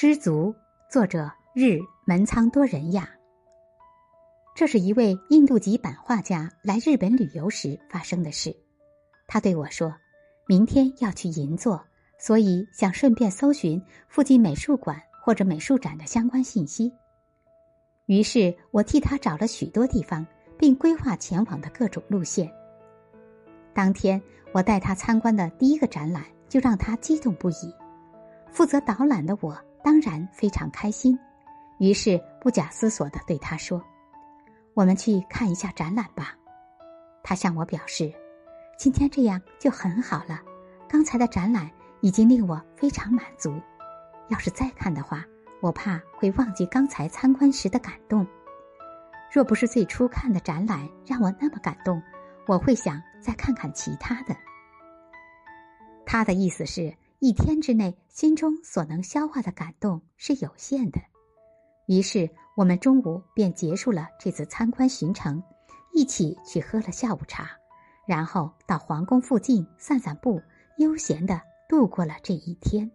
知足，作者日门仓多人亚。这是一位印度籍版画家来日本旅游时发生的事。他对我说：“明天要去银座，所以想顺便搜寻附近美术馆或者美术展的相关信息。”于是我替他找了许多地方，并规划前往的各种路线。当天我带他参观的第一个展览，就让他激动不已。负责导览的我当然非常开心，于是不假思索的对他说。我们去看一下展览吧，他向我表示，今天这样就很好了。刚才的展览已经令我非常满足，要是再看的话，我怕会忘记刚才参观时的感动。若不是最初看的展览让我那么感动，我会想再看看其他的。他的意思是一天之内心中所能消化的感动是有限的，于是。我们中午便结束了这次参观行程，一起去喝了下午茶，然后到皇宫附近散散步，悠闲的度过了这一天。